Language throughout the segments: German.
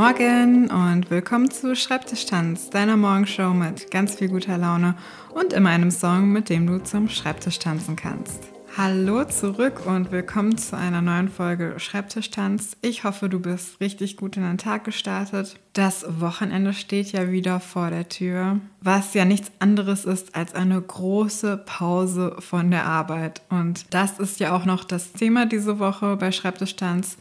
Morgen und willkommen zu Schreibtischtanz, deiner Morgenshow mit ganz viel guter Laune und immer einem Song, mit dem du zum Schreibtisch tanzen kannst. Hallo zurück und willkommen zu einer neuen Folge Schreibtischtanz. Ich hoffe, du bist richtig gut in den Tag gestartet. Das Wochenende steht ja wieder vor der Tür, was ja nichts anderes ist als eine große Pause von der Arbeit. Und das ist ja auch noch das Thema diese Woche bei Schreibtischtanz.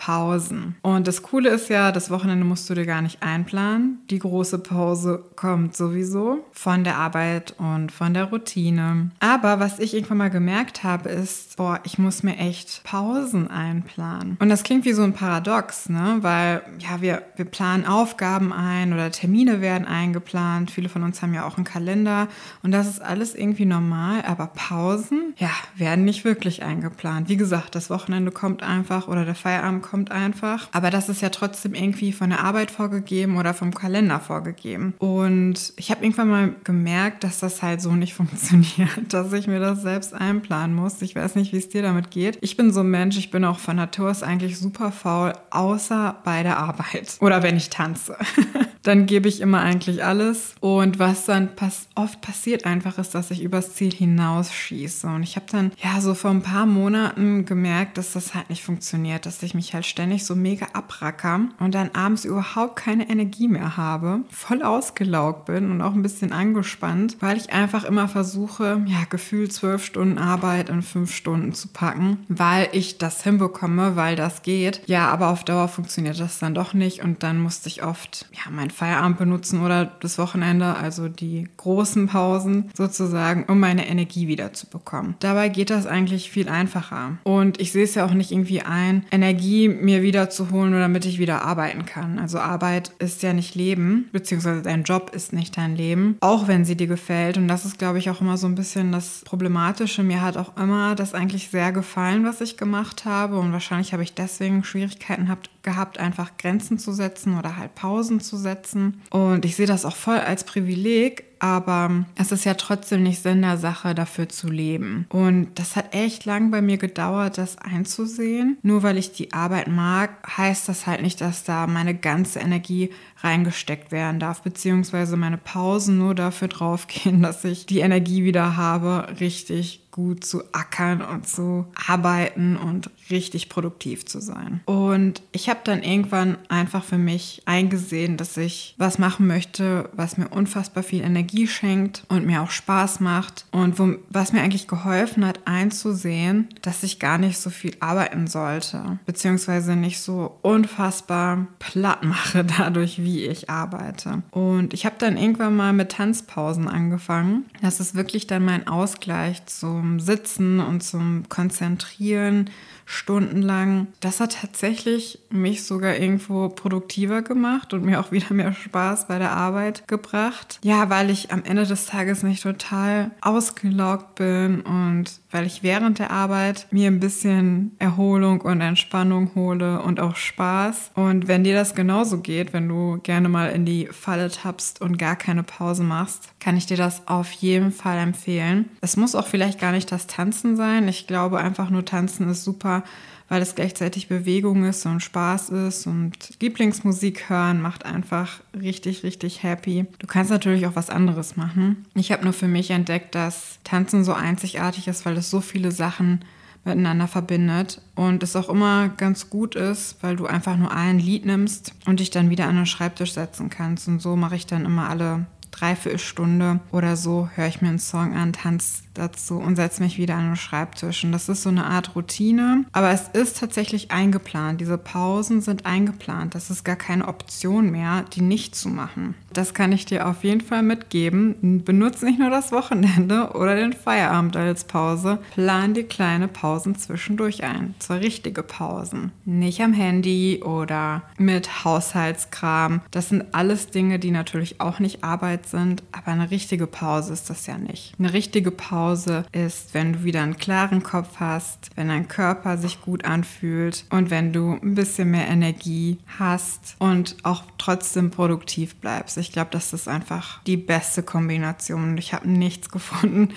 Pausen. Und das Coole ist ja, das Wochenende musst du dir gar nicht einplanen. Die große Pause kommt sowieso von der Arbeit und von der Routine. Aber was ich irgendwann mal gemerkt habe, ist, boah, ich muss mir echt Pausen einplanen. Und das klingt wie so ein Paradox, ne? Weil ja, wir, wir planen Aufgaben ein oder Termine werden eingeplant. Viele von uns haben ja auch einen Kalender und das ist alles irgendwie normal. Aber Pausen, ja, werden nicht wirklich eingeplant. Wie gesagt, das Wochenende kommt einfach oder der Feierabend kommt kommt einfach. Aber das ist ja trotzdem irgendwie von der Arbeit vorgegeben oder vom Kalender vorgegeben. Und ich habe irgendwann mal gemerkt, dass das halt so nicht funktioniert, dass ich mir das selbst einplanen muss. Ich weiß nicht, wie es dir damit geht. Ich bin so ein Mensch, ich bin auch von Natur aus eigentlich super faul, außer bei der Arbeit oder wenn ich tanze. dann gebe ich immer eigentlich alles. Und was dann pass oft passiert einfach ist, dass ich übers Ziel hinausschieße. Und ich habe dann ja so vor ein paar Monaten gemerkt, dass das halt nicht funktioniert, dass ich mich halt ständig so mega abracker und dann abends überhaupt keine Energie mehr habe, voll ausgelaugt bin und auch ein bisschen angespannt, weil ich einfach immer versuche, ja, gefühlt zwölf Stunden Arbeit in fünf Stunden zu packen, weil ich das hinbekomme, weil das geht. Ja, aber auf Dauer funktioniert das dann doch nicht und dann musste ich oft, ja, mein meinen Feierabend benutzen oder das Wochenende, also die großen Pausen sozusagen, um meine Energie wieder zu bekommen. Dabei geht das eigentlich viel einfacher. Und ich sehe es ja auch nicht irgendwie ein, Energie mir wieder zu holen, nur damit ich wieder arbeiten kann. Also Arbeit ist ja nicht Leben, beziehungsweise dein Job ist nicht dein Leben, auch wenn sie dir gefällt. Und das ist, glaube ich, auch immer so ein bisschen das Problematische. Mir hat auch immer das eigentlich sehr gefallen, was ich gemacht habe. Und wahrscheinlich habe ich deswegen Schwierigkeiten gehabt, einfach Grenzen zu setzen oder halt Pausen zu setzen setzen. Und ich sehe das auch voll als Privileg, aber es ist ja trotzdem nicht Sinn der Sache, dafür zu leben. Und das hat echt lang bei mir gedauert, das einzusehen. Nur weil ich die Arbeit mag, heißt das halt nicht, dass da meine ganze Energie reingesteckt werden darf, beziehungsweise meine Pausen nur dafür draufgehen, dass ich die Energie wieder habe, richtig gut zu ackern und zu arbeiten und richtig produktiv zu sein. Und ich habe dann irgendwann einfach für mich eingesehen, dass ich was machen möchte, was mir unfassbar viel Energie schenkt und mir auch Spaß macht und wo, was mir eigentlich geholfen hat, einzusehen, dass ich gar nicht so viel arbeiten sollte, beziehungsweise nicht so unfassbar platt mache dadurch, wie ich arbeite. Und ich habe dann irgendwann mal mit Tanzpausen angefangen. Das ist wirklich dann mein Ausgleich zum Sitzen und zum Konzentrieren stundenlang. Das hat tatsächlich mich sogar irgendwo produktiver gemacht und mir auch wieder mehr Spaß bei der Arbeit gebracht. Ja, weil ich am Ende des Tages nicht total ausgelaugt bin und weil ich während der Arbeit mir ein bisschen Erholung und Entspannung hole und auch Spaß. Und wenn dir das genauso geht, wenn du gerne mal in die Falle tappst und gar keine Pause machst, kann ich dir das auf jeden Fall empfehlen. Es muss auch vielleicht gar nicht das Tanzen sein. Ich glaube einfach nur Tanzen ist super weil es gleichzeitig Bewegung ist und Spaß ist und Lieblingsmusik hören macht einfach richtig, richtig happy. Du kannst natürlich auch was anderes machen. Ich habe nur für mich entdeckt, dass Tanzen so einzigartig ist, weil es so viele Sachen miteinander verbindet und es auch immer ganz gut ist, weil du einfach nur ein Lied nimmst und dich dann wieder an den Schreibtisch setzen kannst. Und so mache ich dann immer alle dreiviertel Stunde oder so, höre ich mir einen Song an, tanze dazu und setze mich wieder an den Schreibtisch. Und das ist so eine Art Routine. Aber es ist tatsächlich eingeplant. Diese Pausen sind eingeplant. Das ist gar keine Option mehr, die nicht zu machen. Das kann ich dir auf jeden Fall mitgeben. Benutze nicht nur das Wochenende oder den Feierabend als Pause. Plan die kleine Pausen zwischendurch ein. Zwar richtige Pausen. Nicht am Handy oder mit Haushaltskram. Das sind alles Dinge, die natürlich auch nicht Arbeit sind. Aber eine richtige Pause ist das ja nicht. Eine richtige Pause ist, wenn du wieder einen klaren Kopf hast, wenn dein Körper sich gut anfühlt und wenn du ein bisschen mehr Energie hast und auch trotzdem produktiv bleibst. Ich glaube, das ist einfach die beste Kombination und ich habe nichts gefunden,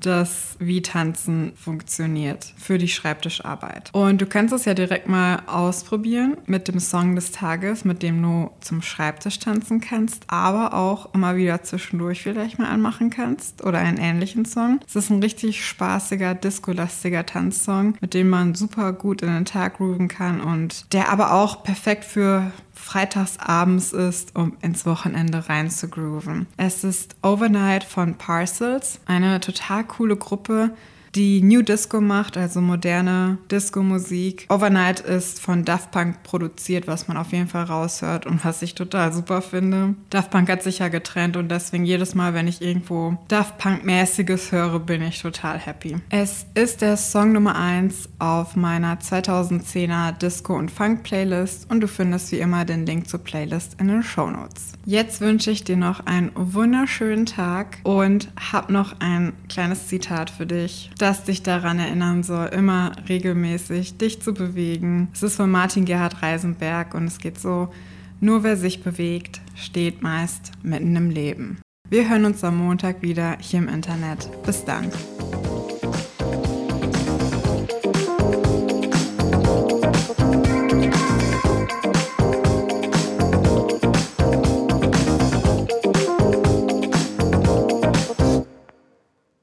das, wie Tanzen funktioniert für die Schreibtischarbeit. Und du kannst es ja direkt mal ausprobieren mit dem Song des Tages, mit dem du zum Schreibtisch tanzen kannst, aber auch immer wieder zwischendurch vielleicht mal anmachen kannst oder einen ähnlichen Song. Es ist ein richtig spaßiger, disco-lastiger Tanzsong, mit dem man super gut in den Tag grooven kann und der aber auch perfekt für freitagsabends ist, um ins Wochenende rein zu grooven. Es ist Overnight von Parcels, eine total coole Gruppe, die New Disco macht, also moderne Disco-Musik. Overnight ist von Daft Punk produziert, was man auf jeden Fall raushört und was ich total super finde. Daft Punk hat sich ja getrennt und deswegen jedes Mal, wenn ich irgendwo Daft Punk-mäßiges höre, bin ich total happy. Es ist der Song Nummer 1 auf meiner 2010er Disco- und Funk-Playlist und du findest wie immer den Link zur Playlist in den Show Notes. Jetzt wünsche ich dir noch einen wunderschönen Tag und habe noch ein kleines Zitat für dich das dich daran erinnern soll, immer regelmäßig dich zu bewegen. Es ist von Martin Gerhard Reisenberg und es geht so, nur wer sich bewegt, steht meist mitten im Leben. Wir hören uns am Montag wieder hier im Internet. Bis dann.